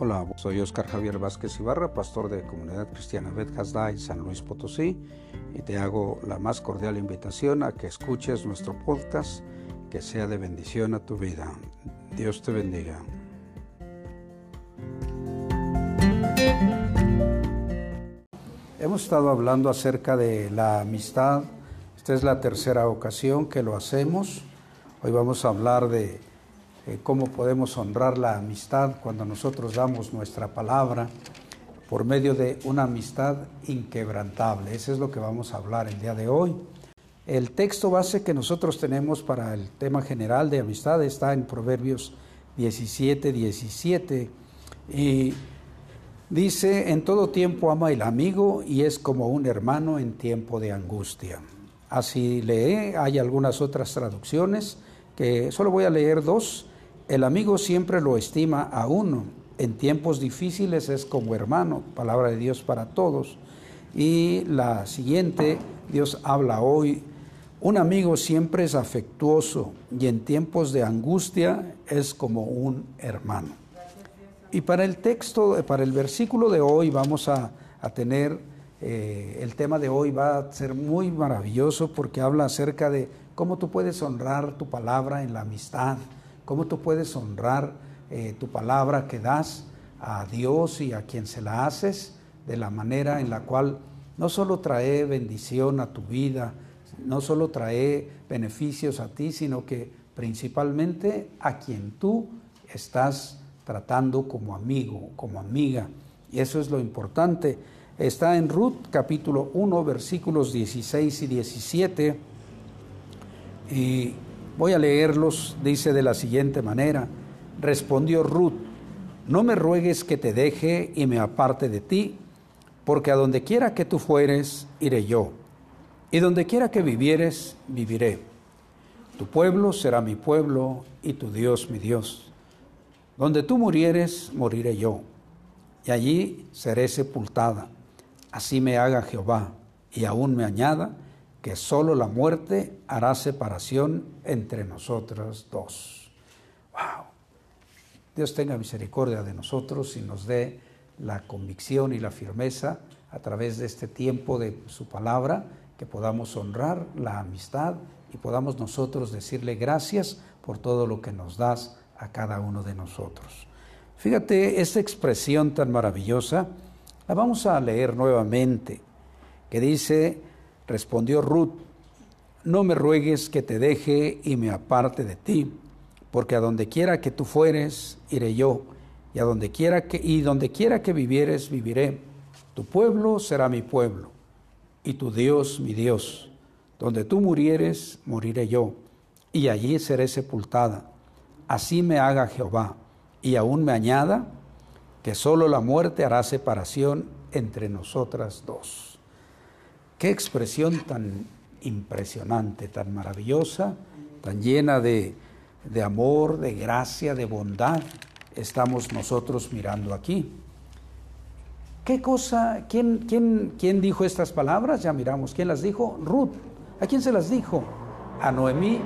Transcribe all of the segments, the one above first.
Hola, soy Oscar Javier Vázquez Ibarra, pastor de Comunidad Cristiana Bet en San Luis Potosí, y te hago la más cordial invitación a que escuches nuestro podcast, que sea de bendición a tu vida. Dios te bendiga. Hemos estado hablando acerca de la amistad. Esta es la tercera ocasión que lo hacemos. Hoy vamos a hablar de eh, cómo podemos honrar la amistad cuando nosotros damos nuestra palabra por medio de una amistad inquebrantable. Eso es lo que vamos a hablar el día de hoy. El texto base que nosotros tenemos para el tema general de amistad está en Proverbios 17, 17 y dice, en todo tiempo ama el amigo y es como un hermano en tiempo de angustia. Así lee, hay algunas otras traducciones que solo voy a leer dos el amigo siempre lo estima a uno. En tiempos difíciles es como hermano, palabra de Dios para todos. Y la siguiente, Dios habla hoy. Un amigo siempre es afectuoso y en tiempos de angustia es como un hermano. Y para el texto, para el versículo de hoy vamos a, tener, eh, el tema de hoy va a ser muy maravilloso porque habla acerca de cómo tú puedes honrar tu palabra en la amistad cómo tú puedes honrar eh, tu palabra que das a Dios y a quien se la haces de la manera en la cual no solo trae bendición a tu vida, no solo trae beneficios a ti, sino que principalmente a quien tú estás tratando como amigo, como amiga. Y eso es lo importante. Está en Ruth capítulo 1 versículos 16 y 17. Y Voy a leerlos, dice de la siguiente manera. Respondió Ruth, no me ruegues que te deje y me aparte de ti, porque a donde quiera que tú fueres, iré yo, y donde quiera que vivieres, viviré. Tu pueblo será mi pueblo y tu Dios mi Dios. Donde tú murieres, moriré yo, y allí seré sepultada. Así me haga Jehová, y aún me añada, que solo la muerte hará separación entre nosotros dos. ¡Wow! Dios tenga misericordia de nosotros y nos dé la convicción y la firmeza a través de este tiempo de su palabra, que podamos honrar la amistad y podamos nosotros decirle gracias por todo lo que nos das a cada uno de nosotros. Fíjate, esta expresión tan maravillosa, la vamos a leer nuevamente, que dice, Respondió Ruth, no me ruegues que te deje y me aparte de ti, porque a donde quiera que tú fueres, iré yo, y a donde quiera que y donde quiera que vivieres, viviré. Tu pueblo será mi pueblo, y tu Dios mi Dios. Donde tú murieres, moriré yo, y allí seré sepultada. Así me haga Jehová, y aún me añada que solo la muerte hará separación entre nosotras dos. Qué expresión tan impresionante, tan maravillosa, tan llena de, amor, de gracia, de bondad, estamos nosotros mirando aquí. ¿Qué cosa, quién, quién, quién dijo estas palabras? Ya miramos, ¿quién las dijo? Ruth. ¿A quién se las dijo? A Noemí,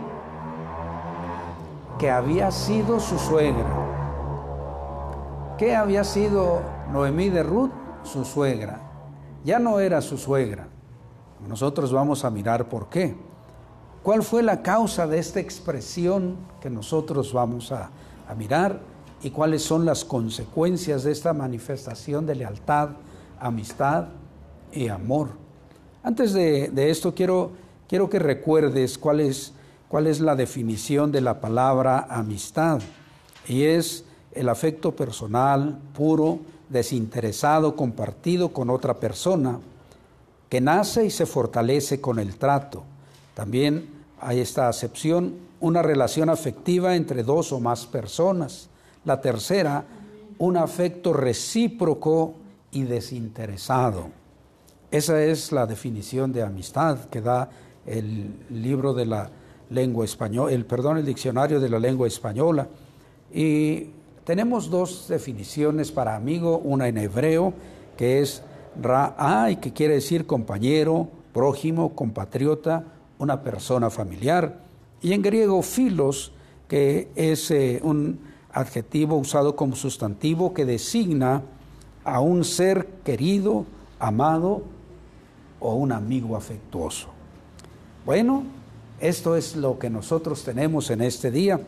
que había sido su suegra. ¿Qué había sido Noemí de Ruth? Su suegra. Ya no era su suegra. Nosotros vamos a mirar por qué. ¿Cuál fue la causa de esta expresión que nosotros vamos a, mirar? ¿Y cuáles son las consecuencias de esta manifestación de lealtad, amistad y amor? Antes de, esto quiero, quiero que recuerdes cuál es, cuál es la definición de la palabra amistad. Y es el afecto personal, puro, desinteresado, compartido con otra persona que nace y se fortalece con el trato. También hay esta acepción, una relación afectiva entre dos o más personas. La tercera, un afecto recíproco y desinteresado. Esa es la definición de amistad que da el libro de la lengua española, el perdón, el diccionario de la lengua española. Y tenemos dos definiciones para amigo, una en hebreo que es Ra'ay, que quiere decir compañero, prójimo, compatriota, una persona familiar. Y en griego, filos, que es eh, un adjetivo usado como sustantivo que designa a un ser querido, amado o un amigo afectuoso. Bueno, esto es lo que nosotros tenemos en este día.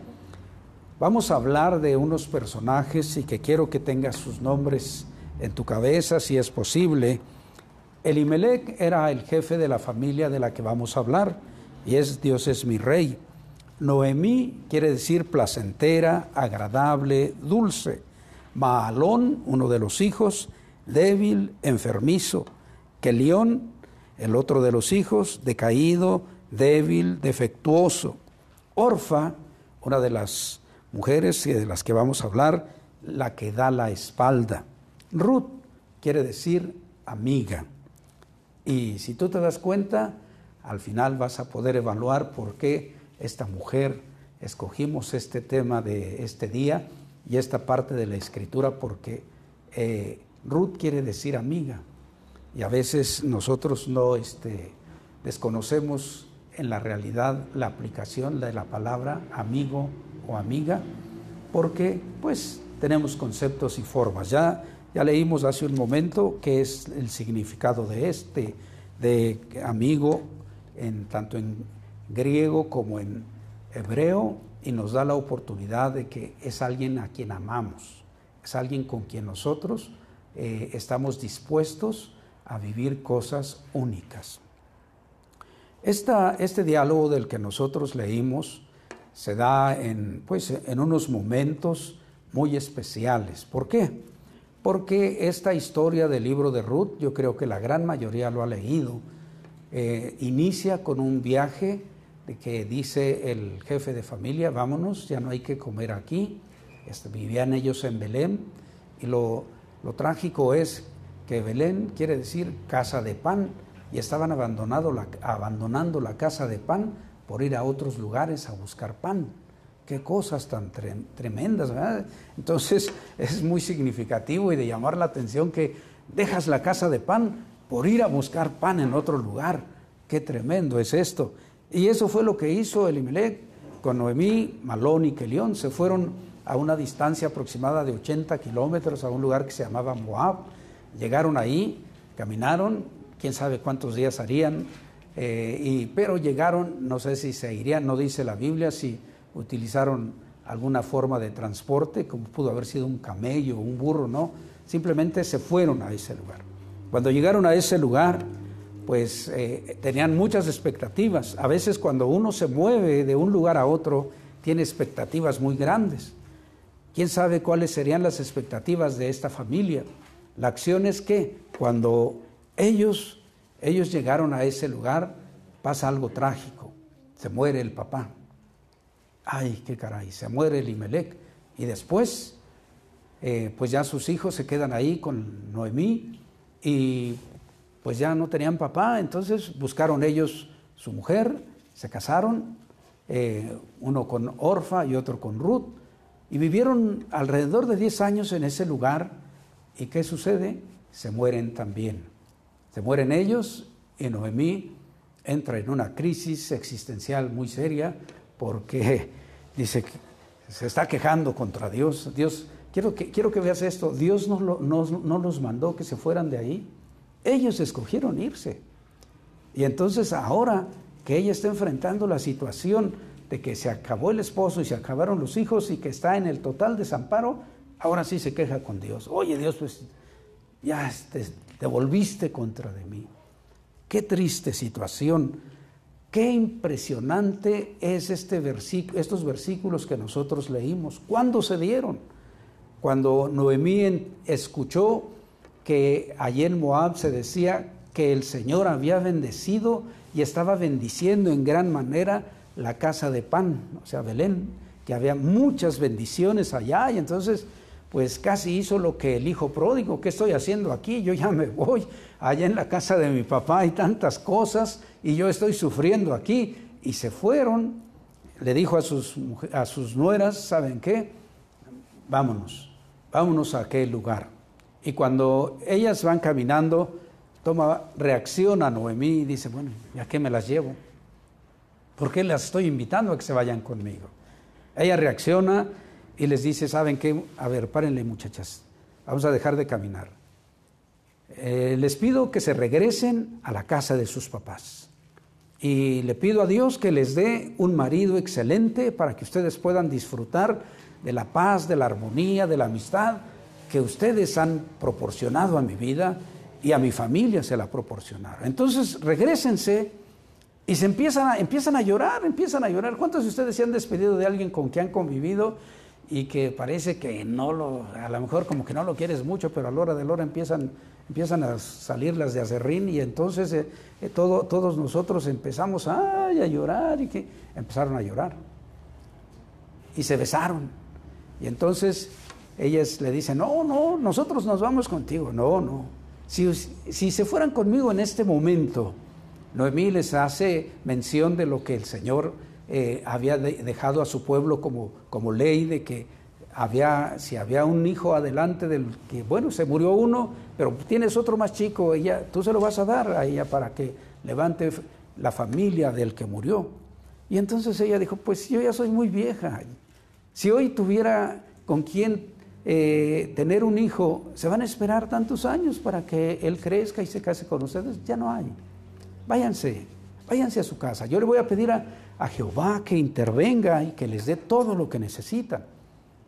Vamos a hablar de unos personajes y que quiero que tengas sus nombres en tu cabeza si es posible. Elimelech era el jefe de la familia de la que vamos a hablar y es Dios es mi rey. Noemí quiere decir placentera, agradable, dulce. Maalón, uno de los hijos, débil, enfermizo. Kelión, el otro de los hijos, decaído, débil, defectuoso. Orfa, una de las mujeres de las que vamos a hablar, la que da la espalda. Ruth quiere decir amiga. Y si tú te das cuenta, al final vas a poder evaluar por qué esta mujer escogimos este tema de este día y esta parte de la escritura porque eh, Ruth quiere decir amiga y a veces nosotros no este, desconocemos en la realidad la aplicación de la palabra amigo o amiga porque pues tenemos conceptos y formas. Ya, ya leímos hace un momento qué es el significado de este, de amigo, en, tanto en griego como en hebreo y nos da la oportunidad de que es alguien a quien amamos, es alguien con quien nosotros eh, estamos dispuestos a vivir cosas únicas. este diálogo del que nosotros leímos se da en, pues, en unos momentos muy especiales. ¿Por qué? Porque esta historia del libro de Ruth, yo creo que la gran mayoría lo ha leído, eh, inicia con un viaje de que dice el jefe de familia, vámonos, ya no hay que comer aquí. Este, vivían ellos en Belén y lo, trágico es que Belén quiere decir casa de pan y estaban abandonando la, abandonando la casa de pan por ir a otros lugares a buscar pan. Qué cosas tan tremendas, ¿verdad? Entonces es muy significativo y de llamar la atención que dejas la casa de pan por ir a buscar pan en otro lugar. Qué tremendo es esto. Y eso fue lo que hizo Elimelech con Noemí, Malón y Kelión. Se fueron a una distancia aproximada de 80 kilómetros a un lugar que se llamaba Moab. Llegaron ahí, caminaron, quién sabe cuántos días harían, eh, y, pero llegaron, no sé si se irían, no dice la Biblia, si utilizaron alguna forma de transporte, como pudo haber sido un camello, un burro, no, simplemente se fueron a ese lugar. Cuando llegaron a ese lugar, pues eh, tenían muchas expectativas. A veces cuando uno se mueve de un lugar a otro, tiene expectativas muy grandes. ¿Quién sabe cuáles serían las expectativas de esta familia? La acción es que cuando ellos, ellos llegaron a ese lugar, pasa algo trágico. Se muere el papá. Ay, qué caray, se muere el Imelec. Y después, eh, pues ya sus hijos se quedan ahí con Noemí y pues ya no tenían papá, entonces buscaron ellos su mujer, se casaron, eh, uno con Orfa y otro con Ruth, y vivieron alrededor de 10 años en ese lugar. ¿Y qué sucede? Se mueren también. Se mueren ellos y Noemí entra en una crisis existencial muy seria porque dice que se está quejando contra Dios. Dios, quiero que, quiero que veas esto, Dios no, no los mandó que se fueran de ahí. Ellos escogieron irse. Y entonces ahora que ella está enfrentando la situación de que se acabó el esposo y se acabaron los hijos y que está en el total desamparo, ahora sí se queja con Dios. Oye Dios, pues ya te, volviste contra de mí. Qué triste situación. Qué impresionante es este estos versículos que nosotros leímos. ¿Cuándo se dieron? Cuando Noemí escuchó que allí en Moab se decía que el Señor había bendecido y estaba bendiciendo en gran manera la casa de pan, o sea, Belén, que había muchas bendiciones allá y entonces pues casi hizo lo que el hijo pródigo, ¿qué estoy haciendo aquí? Yo ya me voy, allá en la casa de mi papá hay tantas cosas y yo estoy sufriendo aquí. Y se fueron, le dijo a sus, a sus nueras, ¿saben qué? Vámonos, vámonos a aquel lugar. Y cuando ellas van caminando, toma reacción a Noemí y dice, bueno, ¿ya qué me las llevo? ¿Por qué las estoy invitando a que se vayan conmigo? Ella reacciona y les dice, ¿saben qué? A ver, párenle muchachas, vamos a dejar de caminar. Eh, les pido que se regresen a la casa de sus papás. Y le pido a Dios que les dé un marido excelente para que ustedes puedan disfrutar de la paz, de la armonía, de la amistad que ustedes han proporcionado a mi vida y a mi familia se la proporcionaron. Entonces, regresense y se empiezan a, empiezan a llorar, empiezan a llorar. ¿Cuántos de ustedes se han despedido de alguien con quien han convivido y que parece que no lo, a lo mejor como que no lo quieres mucho, pero a la hora de la hora empiezan, empiezan a salir las de acerrín y entonces eh, eh, todo, todos nosotros empezamos a llorar y que empezaron a llorar. Y se besaron. Y entonces ellas le dicen, no, no, nosotros nos vamos contigo. No, no. Si, si se fueran conmigo en este momento, Noemí les hace mención de lo que el Señor eh, había dejado a su pueblo como, como ley de que había, si había un hijo adelante del que, bueno, se murió uno, pero tienes otro más chico, ella, tú se lo vas a dar a ella para que levante la familia del que murió. Y entonces ella dijo, pues yo ya soy muy vieja. Si hoy tuviera con quien eh, tener un hijo, se van a esperar tantos años para que él crezca y se case con ustedes, ya no hay. Váyanse, váyanse a su casa. Yo le voy a pedir a, a Jehová que intervenga y que les dé todo lo que necesitan.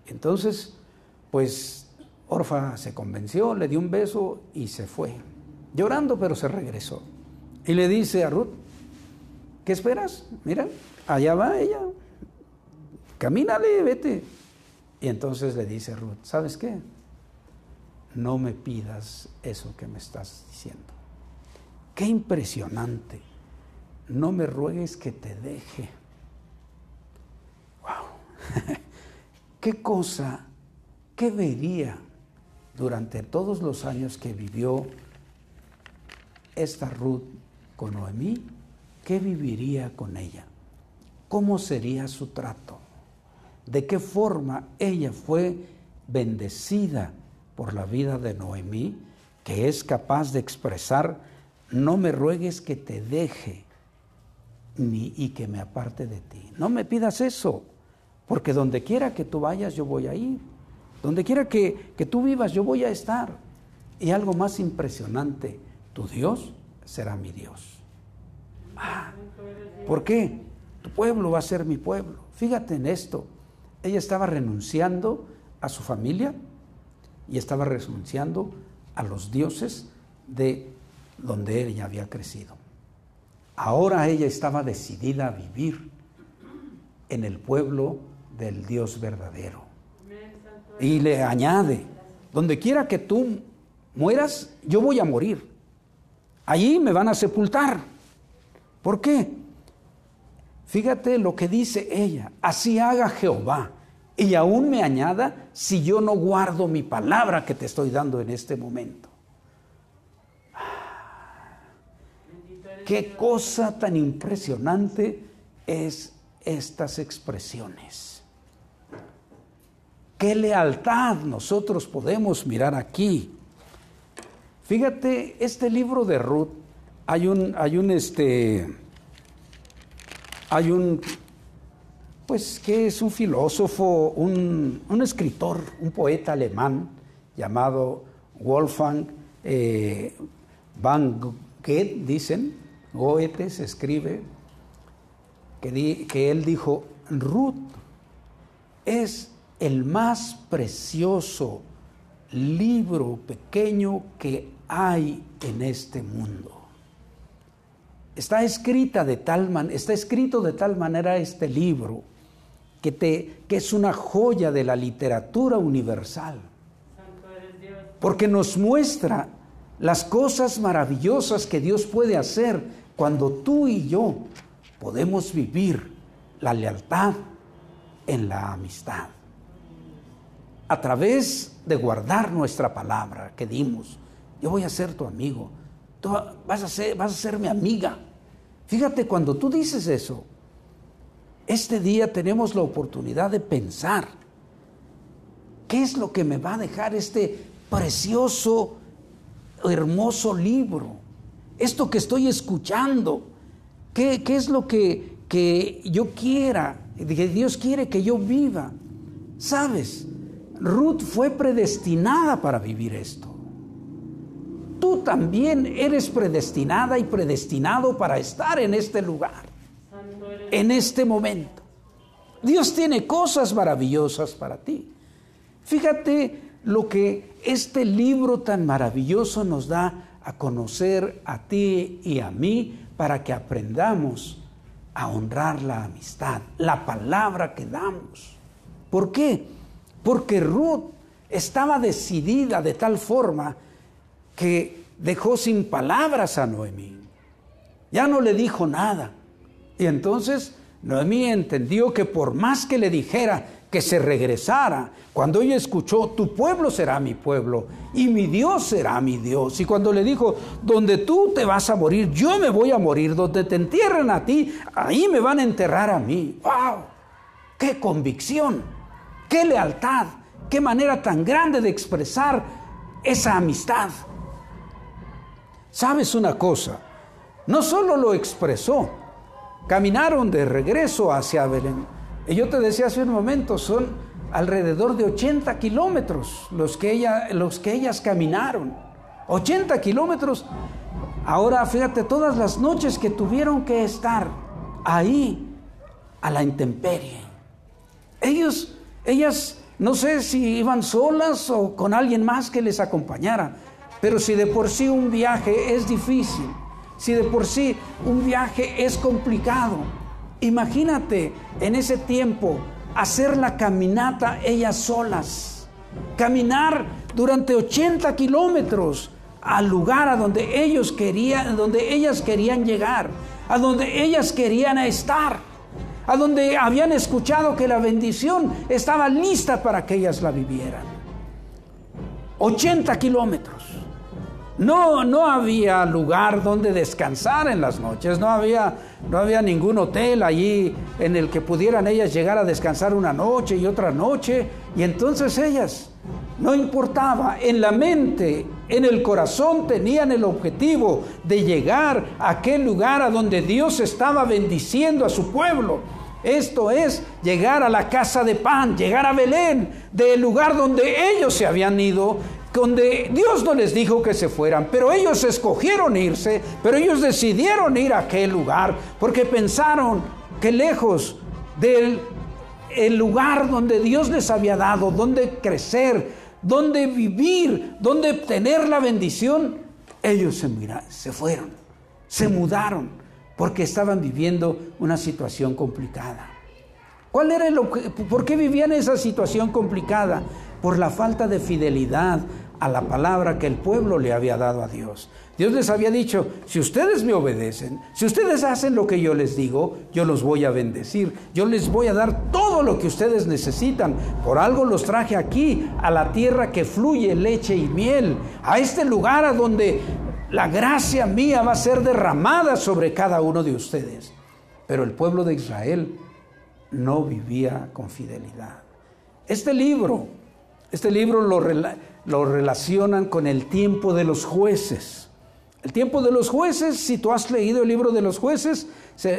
Entonces, pues Orfa se convenció, le dio un beso y se fue. Llorando, pero se regresó. Y le dice a Ruth, ¿qué esperas? Mira, allá va ella. Camínale, vete. Y entonces le dice Ruth, ¿sabes qué? No me pidas eso que me estás diciendo. Qué impresionante no me ruegues que te deje. ¡Wow! ¿Qué cosa, qué vería durante todos los años que vivió esta Ruth con Noemí? ¿Qué viviría con ella? ¿Cómo sería su trato? ¿De qué forma ella fue bendecida por la vida de Noemí, que es capaz de expresar, no me ruegues que te deje, ni y que me aparte de ti. No me pidas eso, porque donde quiera que tú vayas, yo voy a ir. Donde quiera que, que tú vivas, yo voy a estar. Y algo más impresionante, tu Dios será mi Dios. Ah, ¿Por qué? Tu pueblo va a ser mi pueblo. Fíjate en esto. Ella estaba renunciando a su familia y estaba renunciando a los dioses de donde ella había crecido. Ahora ella estaba decidida a vivir en el pueblo del Dios verdadero. Y le añade, donde quiera que tú mueras, yo voy a morir. Allí me van a sepultar. ¿Por qué? Fíjate lo que dice ella, así haga Jehová. Y aún me añada si yo no guardo mi palabra que te estoy dando en este momento. Qué cosa tan impresionante es estas expresiones. Qué lealtad nosotros podemos mirar aquí. Fíjate, este libro de Ruth, hay un, hay un, este, hay un, pues que es un filósofo, un, un escritor, un poeta alemán llamado Wolfgang eh, van Goethe, dicen, Goethe escribe que, que él dijo, Ruth es el más precioso libro pequeño que hay en este mundo. Está escrita de tal man, está escrito de tal manera este libro que, te, que es una joya de la literatura universal. Porque nos muestra las cosas maravillosas que Dios puede hacer cuando tú y yo podemos vivir la lealtad en la amistad. A través de guardar nuestra palabra que dimos. Yo voy a ser tu amigo. Tú vas a ser, vas a ser mi amiga. Fíjate, cuando tú dices eso, este día tenemos la oportunidad de pensar qué es lo que me va a dejar este precioso, hermoso libro esto que estoy escuchando, ¿qué, es lo que, que yo quiera, que Dios quiere que yo viva? Sabes, Ruth fue predestinada para vivir esto. Tú también eres predestinada y predestinado para estar en este lugar, en este momento. Dios tiene cosas maravillosas para ti. Fíjate lo que este libro tan maravilloso nos da a conocer a ti y a mí para que aprendamos a honrar la amistad, la palabra que damos. ¿Por qué? Porque Ruth estaba decidida de tal forma que dejó sin palabras a Noemí. Ya no le dijo nada. Y entonces Noemí entendió que por más que le dijera que se regresara, cuando ella escuchó, tu pueblo será mi pueblo y mi Dios será mi Dios. Y cuando le dijo, donde tú te vas a morir, yo me voy a morir, donde te entierren a ti, ahí me van a enterrar a mí. ¡Wow! ¡Qué convicción! ¡Qué lealtad! ¡Qué manera tan grande de expresar esa amistad! ¿Sabes una cosa? No solo lo expresó, caminaron de regreso hacia Belén. Y yo te decía hace un momento, son alrededor de 80 kilómetros los que, ella, los que ellas caminaron. 80 kilómetros. Ahora fíjate todas las noches que tuvieron que estar ahí a la intemperie. Ellos, ellas, no sé si iban solas o con alguien más que les acompañara, pero si de por sí un viaje es difícil, si de por sí un viaje es complicado, imagínate en ese tiempo hacer la caminata ellas solas, caminar durante 80 kilómetros al lugar a donde ellos querían, donde ellas querían llegar, a donde ellas querían estar, a donde habían escuchado que la bendición estaba lista para que ellas la vivieran. 80 kilómetros. No, no había lugar donde descansar en las noches, no había, no había ningún hotel allí en el que pudieran ellas llegar a descansar una noche y otra noche. Y entonces ellas, no importaba, en la mente, en el corazón tenían el objetivo de llegar a aquel lugar a donde Dios estaba bendiciendo a su pueblo. Esto es llegar a la casa de pan, llegar a Belén, del lugar donde ellos se habían ido donde Dios no les dijo que se fueran, pero ellos escogieron irse, pero ellos decidieron ir a aquel lugar porque pensaron que lejos del el lugar donde Dios les había dado, donde crecer, donde vivir, donde obtener la bendición, ellos se, se fueron, se mudaron, porque estaban viviendo una situación complicada. ¿Cuál era el ¿Por qué vivían esa situación complicada? Por la falta de fidelidad a la palabra que el pueblo le había dado a Dios. Dios les había dicho, si ustedes me obedecen, si ustedes hacen lo que yo les digo, yo los voy a bendecir, yo les voy a dar todo lo que ustedes necesitan. Por algo los traje aquí, a la tierra que fluye leche y miel, a este lugar a donde la gracia mía va a ser derramada sobre cada uno de ustedes. Pero el pueblo de Israel no vivía con fidelidad. Este libro, este libro lo relacionan con el tiempo de los jueces. El tiempo de los jueces, si tú has leído el libro de los jueces,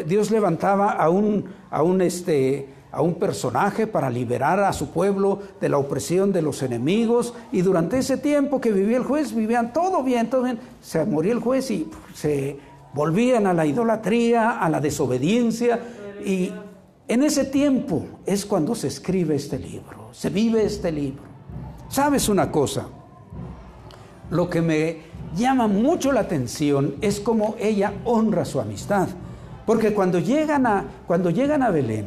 Dios levantaba a un, a un, este, a un personaje para liberar a su pueblo de la opresión de los enemigos. Y durante ese tiempo que vivía el juez, vivían todo bien, bien. Se moría el juez y se volvían a la idolatría, a la desobediencia. Y en ese tiempo es cuando se escribe este libro, se vive este libro. ¿Sabes una cosa? Lo que me llama mucho la atención es cómo ella honra su amistad. Porque cuando llegan a, cuando llegan a Belén,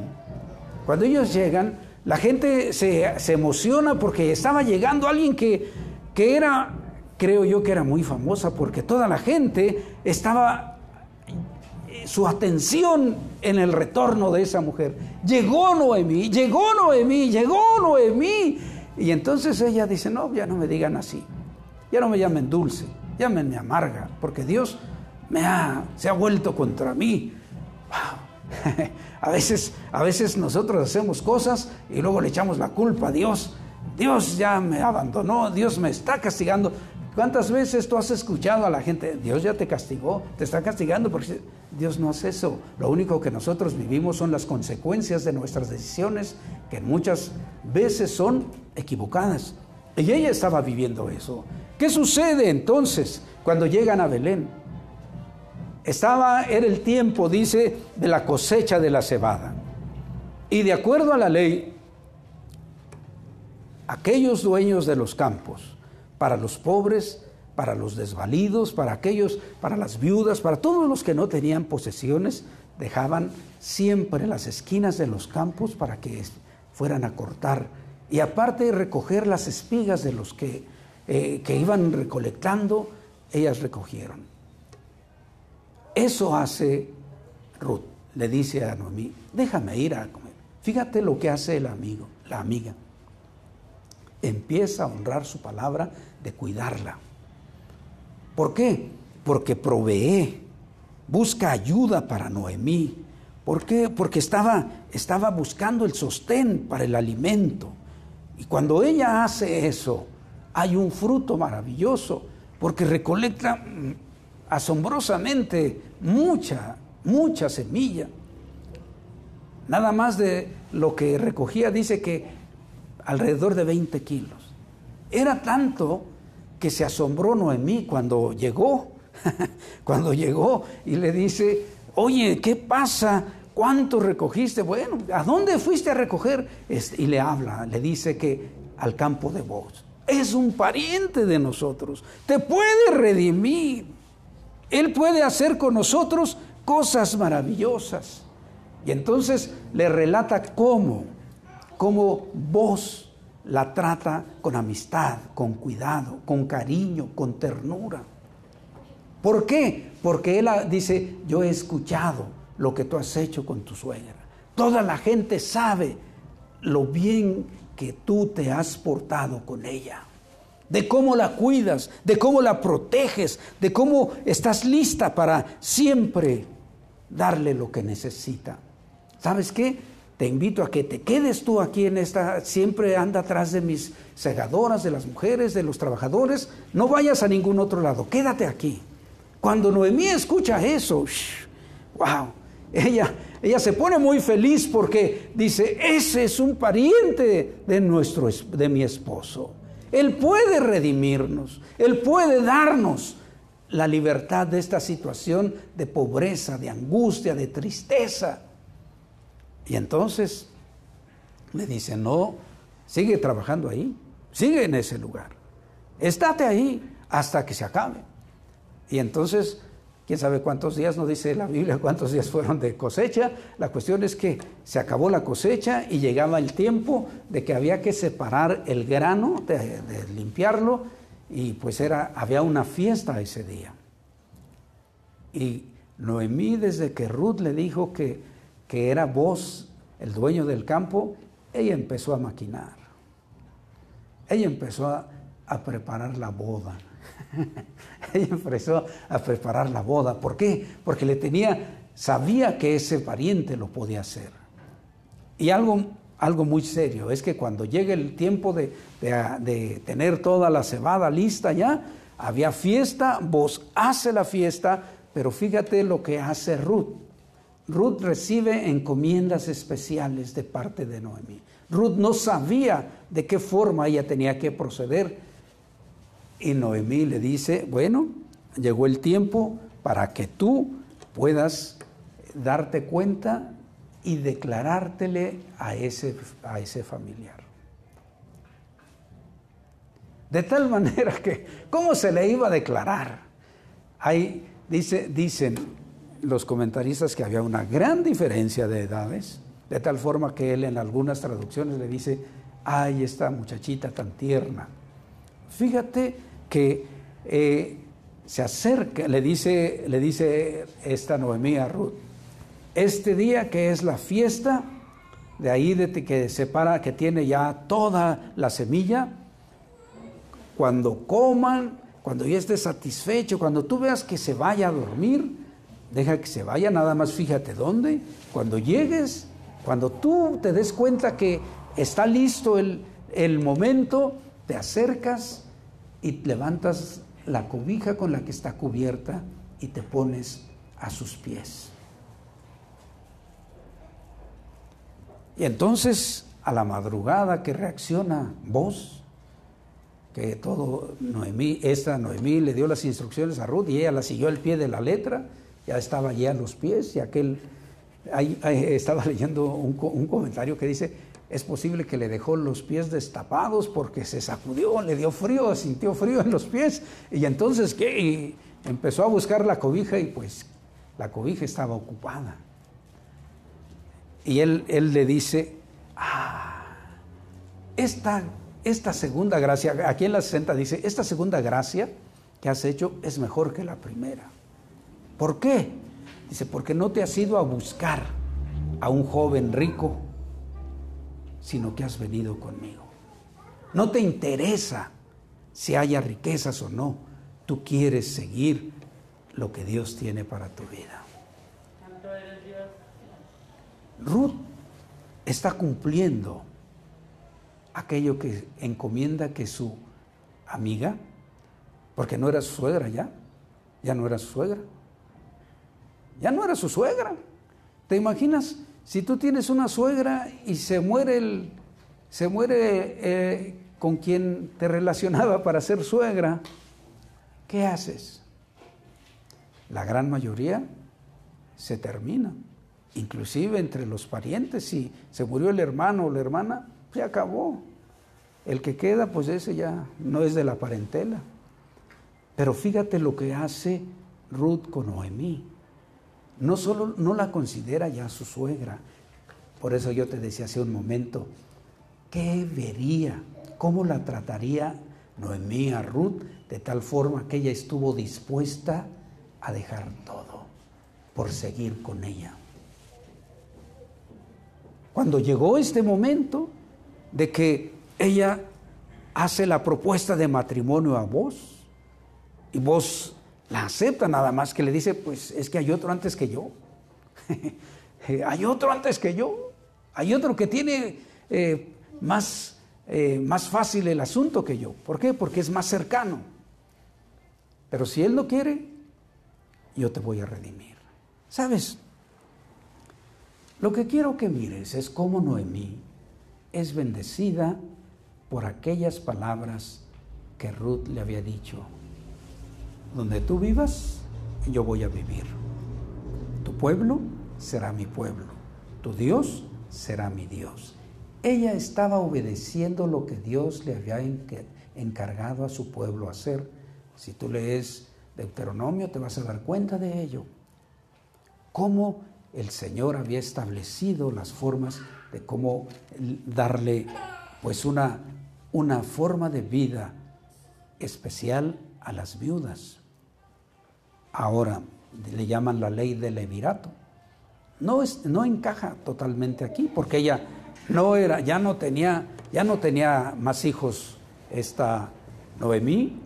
cuando ellos llegan, la gente se, emociona porque estaba llegando alguien que, que era, creo yo que era muy famosa, porque toda la gente estaba su atención en el retorno de esa mujer. Llegó Noemí, llegó Noemí, llegó Noemí. Y entonces ella dice, no, ya no me digan así, ya no me llamen dulce, llámenme amarga, porque Dios me ha, se ha vuelto contra mí. a, veces, a veces nosotros hacemos cosas y luego le echamos la culpa a Dios. Dios ya me abandonó, Dios me está castigando. ¿Cuántas veces tú has escuchado a la gente, Dios ya te castigó, te está castigando porque Dios no hace eso? Lo único que nosotros vivimos son las consecuencias de nuestras decisiones, que muchas veces son equivocadas. Y ella estaba viviendo eso. ¿Qué sucede entonces cuando llegan a Belén? Estaba, era el tiempo, dice, de la cosecha de la cebada. Y de acuerdo a la ley, aquellos dueños de los campos, para los pobres, para los desvalidos, para aquellos, para las viudas, para todos los que no tenían posesiones, dejaban siempre las esquinas de los campos para que fueran a cortar y aparte recoger las espigas de los que, eh, que iban recolectando, ellas recogieron. Eso hace Ruth, le dice a Noemí, déjame ir a comer. Fíjate lo que hace el amigo, la amiga. Empieza a honrar su palabra de cuidarla. ¿Por qué? Porque provee, busca ayuda para Noemí. ¿Por qué? Porque estaba, estaba buscando el sostén para el alimento. Y cuando ella hace eso, hay un fruto maravilloso, porque recolecta mm, asombrosamente mucha, mucha semilla. Nada más de lo que recogía dice que alrededor de 20 kilos. Era tanto que se asombró Noemí cuando llegó, cuando llegó y le dice, oye, ¿qué pasa? ¿Cuánto recogiste? Bueno, ¿a dónde fuiste a recoger? Y le habla, le dice que al campo de vos. Es un pariente de nosotros. Te puede redimir. Él puede hacer con nosotros cosas maravillosas. Y entonces le relata cómo, cómo vos la trata con amistad, con cuidado, con cariño, con ternura. ¿Por qué? Porque él dice, yo he escuchado lo que tú has hecho con tu suegra. Toda la gente sabe lo bien que tú te has portado con ella, de cómo la cuidas, de cómo la proteges, de cómo estás lista para siempre darle lo que necesita. ¿Sabes qué? Te invito a que te quedes tú aquí en esta, siempre anda atrás de mis segadoras, de las mujeres, de los trabajadores, no vayas a ningún otro lado, quédate aquí. Cuando Noemí escucha eso, wow, ella, ella se pone muy feliz porque dice, ese es un pariente de, nuestro, de mi esposo. Él puede redimirnos, Él puede darnos la libertad de esta situación de pobreza, de angustia, de tristeza. Y entonces le dice, no, sigue trabajando ahí, sigue en ese lugar, estate ahí hasta que se acabe. Y entonces, quién sabe cuántos días, no dice la Biblia cuántos días fueron de cosecha, la cuestión es que se acabó la cosecha y llegaba el tiempo de que había que separar el grano, de, limpiarlo, y pues era, había una fiesta ese día. Y Noemí, desde que Ruth le dijo que que era vos el dueño del campo, ella empezó a maquinar. Ella empezó a, preparar la boda. ella empezó a preparar la boda. ¿Por qué? Porque le tenía, sabía que ese pariente lo podía hacer. Y algo, algo muy serio es que cuando llegue el tiempo de, de tener toda la cebada lista ya, había fiesta, vos hace la fiesta, pero fíjate lo que hace Ruth. Ruth recibe encomiendas especiales de parte de Noemí. Ruth no sabía de qué forma ella tenía que proceder. Y Noemí le dice, bueno, llegó el tiempo para que tú puedas darte cuenta y declarártele a ese, a ese familiar. De tal manera que, ¿cómo se le iba a declarar? Ahí dice, dicen, los comentaristas que había una gran diferencia de edades, de tal forma que él en algunas traducciones le dice, ay, esta muchachita tan tierna. Fíjate que eh, se acerca, le dice, le dice esta Noemí a Ruth, este día que es la fiesta, de ahí de que separa, que tiene ya toda la semilla, cuando coman, cuando ya esté satisfecho, cuando tú veas que se vaya a dormir, deja que se vaya, nada más fíjate dónde. Cuando llegues, cuando tú te des cuenta que está listo el, el momento, te acercas y levantas la cobija con la que está cubierta y te pones a sus pies. Y entonces a la madrugada que reacciona vos, que todo Noemí, esta Noemí le dio las instrucciones a Ruth y ella la siguió al pie de la letra, ya estaba allí a los pies y aquel, ahí, estaba leyendo un, un comentario que dice, es posible que le dejó los pies destapados porque se sacudió, le dio frío, sintió frío en los pies y entonces ¿qué? empezó a buscar la cobija y pues la cobija estaba ocupada. Y él, él le dice, ah, esta, esta segunda gracia, aquí en la 60 dice, esta segunda gracia que has hecho es mejor que la primera. ¿Por qué? Dice, porque no te has ido a buscar a un joven rico, sino que has venido conmigo. No te interesa si haya riquezas o no, tú quieres seguir lo que Dios tiene para tu vida. Ruth está cumpliendo aquello que encomienda que su amiga, porque no era su suegra ya, ya no era su suegra, ya no era su suegra. ¿Te imaginas si tú tienes una suegra y se muere el, se muere eh, con quien te relacionaba para ser suegra, ¿qué haces? La gran mayoría se termina inclusive entre los parientes, si se murió el hermano o la hermana, se acabó. El que queda, pues ese ya no es de la parentela. Pero fíjate lo que hace Ruth con Noemí. No solo no la considera ya su suegra. Por eso yo te decía hace un momento, ¿qué vería? ¿Cómo la trataría Noemí a Ruth de tal forma que ella estuvo dispuesta a dejar todo por seguir con ella? Cuando llegó este momento de que ella hace la propuesta de matrimonio a vos y vos la acepta nada más que le dice, pues es que hay otro antes que yo. hay otro antes que yo. Hay otro que tiene eh, más, eh, más fácil el asunto que yo. ¿Por qué? Porque es más cercano. Pero si él no quiere, yo te voy a redimir. ¿Sabes? Lo que quiero que mires es cómo Noemí es bendecida por aquellas palabras que Ruth le había dicho. Donde tú vivas, yo voy a vivir. Tu pueblo será mi pueblo. Tu Dios será mi Dios. Ella estaba obedeciendo lo que Dios le había encargado a su pueblo hacer. Si tú lees Deuteronomio te vas a dar cuenta de ello. Cómo el Señor había establecido las formas de cómo darle pues una, una forma de vida especial a las viudas. Ahora le llaman la ley del levirato. No, es, no encaja totalmente aquí porque ella no era, ya no tenía, ya no tenía más hijos esta Noemí,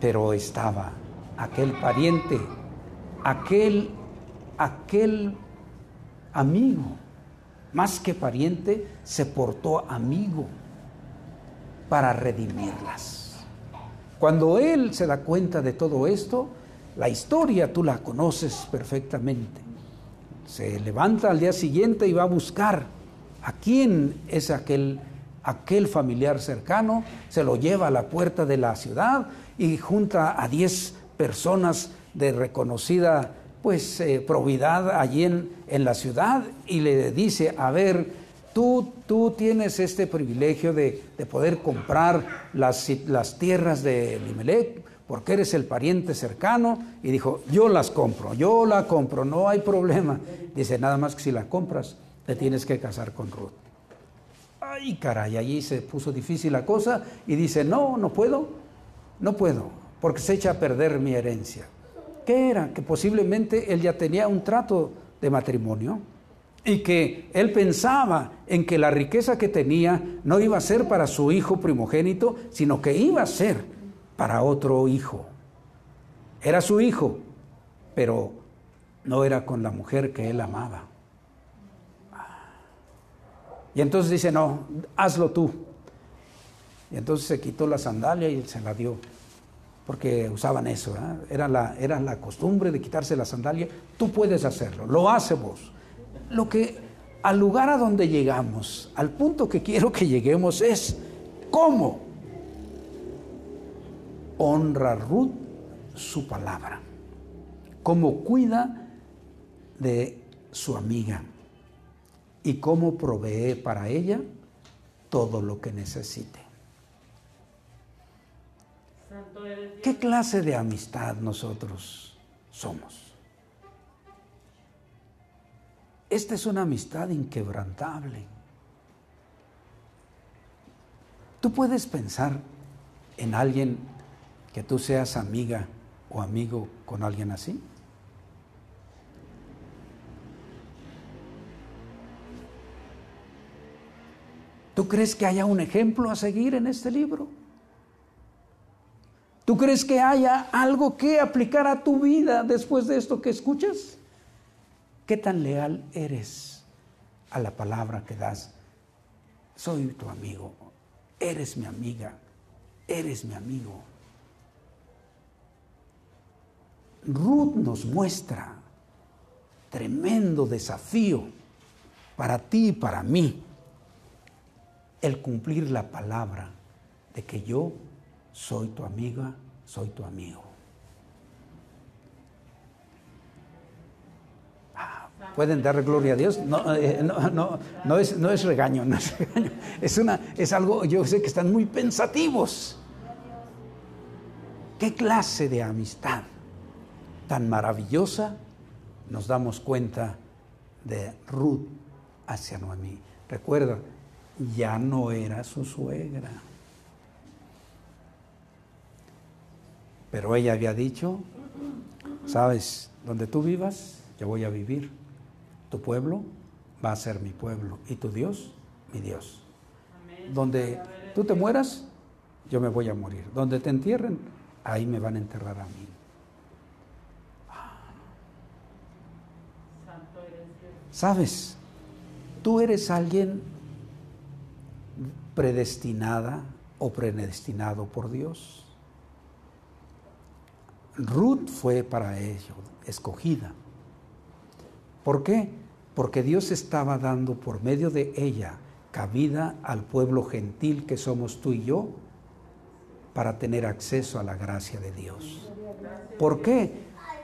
pero estaba aquel pariente, aquel aquel amigo, más que pariente, se portó amigo para redimirlas. Cuando él se da cuenta de todo esto, la historia tú la conoces perfectamente. Se levanta al día siguiente y va a buscar a quién es aquel, aquel familiar cercano, se lo lleva a la puerta de la ciudad y junta a diez personas de reconocida pues eh, probidad allí en, en, la ciudad y le dice, a ver, tú, tú tienes este privilegio de, de poder comprar las, las, tierras de Limelec porque eres el pariente cercano y dijo, yo las compro, yo la compro, no hay problema. Dice, nada más que si la compras, te tienes que casar con Ruth. Ay, caray, allí se puso difícil la cosa y dice, no, no puedo, no puedo, porque se echa a perder mi herencia. ¿Qué era? Que posiblemente él ya tenía un trato de matrimonio y que él pensaba en que la riqueza que tenía no iba a ser para su hijo primogénito, sino que iba a ser para otro hijo. Era su hijo, pero no era con la mujer que él amaba. Y entonces dice, no, hazlo tú. Y entonces se quitó la sandalia y se la dio. porque usaban eso, era, la, era la costumbre de quitarse la sandalia. Tú puedes hacerlo, lo hace vos. Lo que al lugar a donde llegamos, al punto que quiero que lleguemos es cómo honra Ruth su palabra, cómo cuida de su amiga y cómo provee para ella todo lo que necesite. ¿Qué clase de amistad nosotros somos? Esta es una amistad inquebrantable. Tú puedes pensar en alguien que tú seas amiga o amigo con alguien así. ¿Tú crees que haya un ejemplo a seguir en este libro? ¿Tú crees que haya algo que aplicar a tu vida después de esto que escuchas? ¿Qué tan leal eres a la palabra que das? Soy tu amigo, eres mi amiga, eres mi amigo. Ruth nos muestra tremendo desafío para ti y para mí el cumplir la palabra de que yo soy tu amiga, soy tu amigo. Pueden dar gloria a Dios. No, eh, no, no, es, no es regaño, no es regaño. Es, una, es algo, yo sé que están muy pensativos. ¿Qué clase de amistad tan maravillosa nos damos cuenta de Ruth hacia Noemí? Recuerda, ya no era su suegra. Pero ella había dicho, sabes, donde tú vivas, yo voy a vivir. Tu pueblo va a ser mi pueblo y tu Dios, mi Dios. Donde tú te mueras, yo me voy a morir. Donde te entierren, ahí me van a enterrar a mí. ¿Sabes? Tú eres alguien predestinada o predestinado por Dios. Ruth fue para ello escogida. ¿Por qué? Porque Dios estaba dando por medio de ella cabida al pueblo gentil que somos tú y yo para tener acceso a la gracia de Dios. ¿Por qué?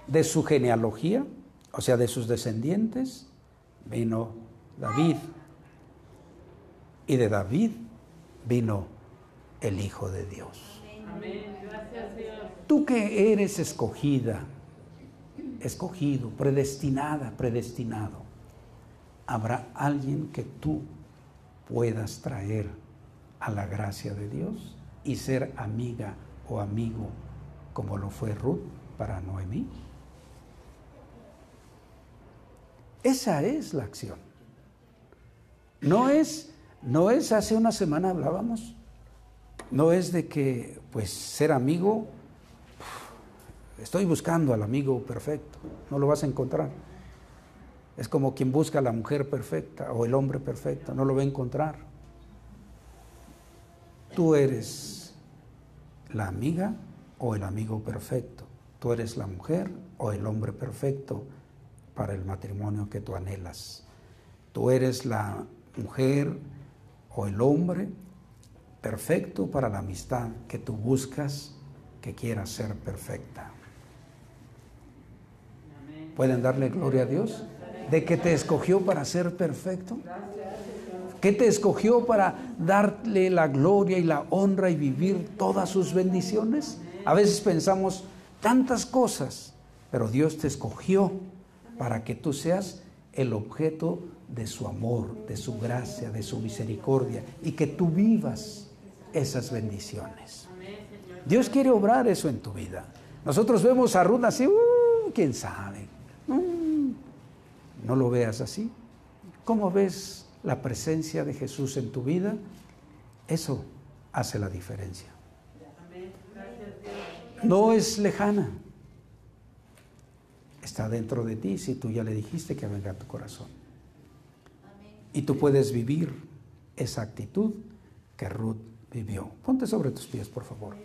De su genealogía, o sea, de sus descendientes, vino David. Y de David vino el Hijo de Dios. Tú que eres escogida, escogido, predestinada, predestinado, habrá alguien que tú puedas traer a la gracia de Dios y ser amiga o amigo como lo fue Ruth para Noemí. Esa es la acción. No es no es, hace una semana hablábamos, no es de que, pues, ser amigo, estoy buscando al amigo perfecto, no lo vas a encontrar. Es como quien busca la mujer perfecta o el hombre perfecto, no lo va a encontrar. Tú eres la amiga o el amigo perfecto. Tú eres la mujer o el hombre perfecto para el matrimonio que tú anhelas. Tú eres la mujer o el hombre perfecto para la amistad que tú buscas que quiera ser perfecta. ¿Pueden darle gloria a Dios? ¿De que te escogió para ser perfecto? ¿Que te escogió para darle la gloria y la honra y vivir todas sus bendiciones? A veces pensamos tantas cosas, pero Dios te escogió para que tú seas el objeto de su amor, de su gracia, de su misericordia y que tú vivas esas bendiciones. Dios quiere obrar eso en tu vida. Nosotros vemos a Ruth así, uh, quién sabe. No lo veas así. ¿Cómo ves la presencia de Jesús en tu vida? Eso hace la diferencia. No es lejana. Está dentro de ti si tú ya le dijiste que venga a tu corazón. Y tú puedes vivir esa actitud que Ruth vivió. Ponte sobre tus pies, por favor.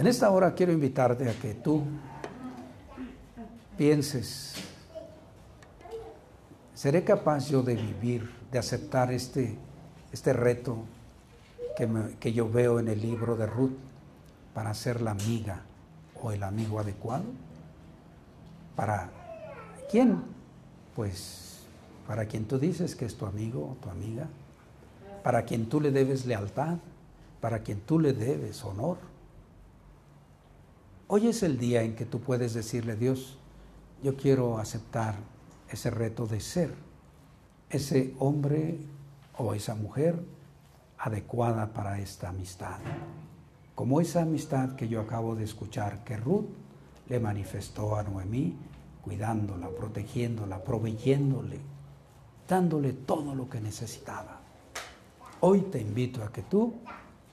En esta hora quiero invitarte a que tú pienses, ¿seré capaz yo de vivir, de aceptar este, este reto que, que yo veo en el libro de Ruth para ser la amiga o el amigo adecuado? ¿Para quién? Pues para quien tú dices que es tu amigo o tu amiga, para quien tú le debes lealtad, para quien tú le debes honor. Hoy es el día en que tú puedes decirle, Dios, yo quiero aceptar ese reto de ser ese hombre o esa mujer adecuada para esta amistad. Como esa amistad que yo acabo de escuchar que Ruth le manifestó a Noemí, cuidándola, protegiéndola, proveyéndole, dándole todo lo que necesitaba. Hoy te invito a que tú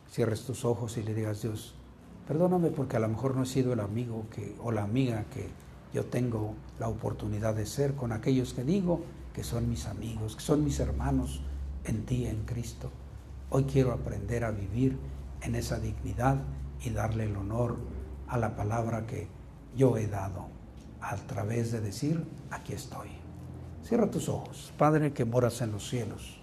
cierres tus ojos y le digas, Dios, perdóname porque a lo mejor no he sido el amigo que, o la amiga que yo tengo la oportunidad de ser con aquellos que digo que son mis amigos, que son mis hermanos en ti, en Cristo. Hoy quiero aprender a vivir en esa dignidad y darle el honor a la palabra que yo he dado a través de decir, aquí estoy. Cierra tus ojos, Padre que moras en los cielos.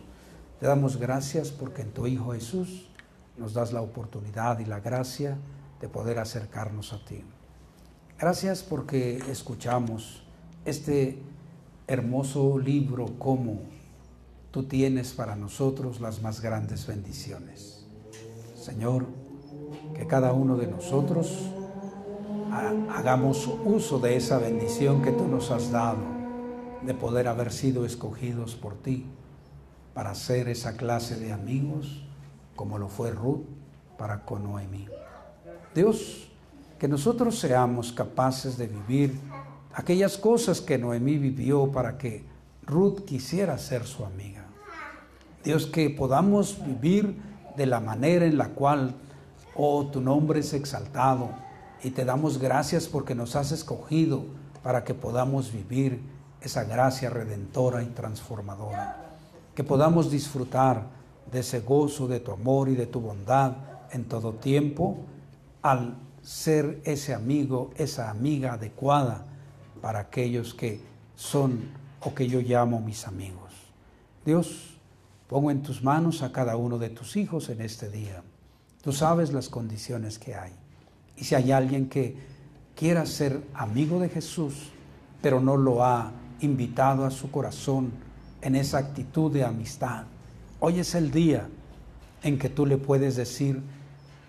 Te damos gracias porque en tu Hijo Jesús nos das la oportunidad y la gracia de poder acercarnos a ti. Gracias porque escuchamos este hermoso libro como tú tienes para nosotros las más grandes bendiciones. Señor, que cada uno de nosotros hagamos uso de esa bendición que tú nos has dado, de poder haber sido escogidos por ti para ser esa clase de amigos como lo fue Ruth para con Noemí. Dios, que nosotros seamos capaces de vivir aquellas cosas que Noemí vivió para que Ruth quisiera ser su amiga. Dios, que podamos vivir de la manera en la cual, oh, tu nombre es exaltado y te damos gracias porque nos has escogido para que podamos vivir esa gracia redentora y transformadora. Que podamos disfrutar de ese gozo, de tu amor y de tu bondad en todo tiempo al ser ese amigo, esa amiga adecuada para aquellos que son o que yo llamo mis amigos. Dios, pongo en tus manos a cada uno de tus hijos en este día. Tú sabes las condiciones que hay. Y si hay alguien que quiera ser amigo de Jesús, pero no lo ha invitado a su corazón en esa actitud de amistad, hoy es el día en que tú le puedes decir,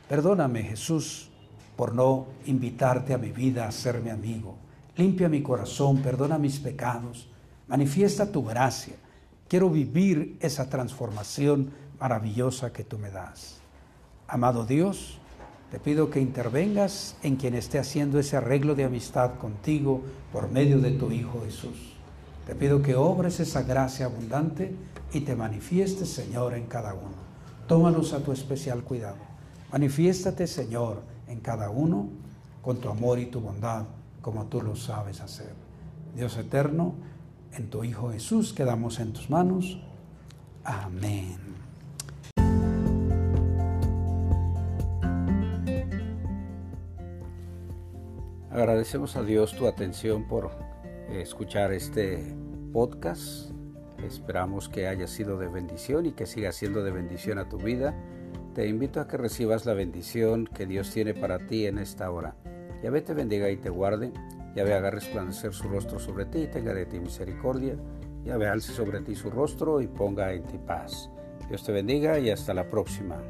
perdóname Jesús por no invitarte a mi vida a ser mi amigo. Limpia mi corazón, perdona mis pecados, manifiesta tu gracia. Quiero vivir esa transformación maravillosa que tú me das. Amado Dios, te pido que intervengas en quien esté haciendo ese arreglo de amistad contigo por medio de tu Hijo Jesús. Te pido que obres esa gracia abundante y te manifiestes, Señor, en cada uno. Tómalos a tu especial cuidado. Manifiéstate, Señor, en cada uno con tu amor y tu bondad, como tú lo sabes hacer. Dios eterno, en tu Hijo Jesús quedamos en tus manos. Amén. Agradecemos a Dios tu atención por escuchar este podcast. Esperamos que haya sido de bendición y que siga siendo de bendición a tu vida. Te invito a que recibas la bendición que Dios tiene para ti en esta hora. Yahvé te bendiga y te guarde. Yahvé haga resplandecer su rostro sobre ti y tenga de ti misericordia. Yahvé alce sobre ti su rostro y ponga en ti paz. Dios te bendiga y hasta la próxima.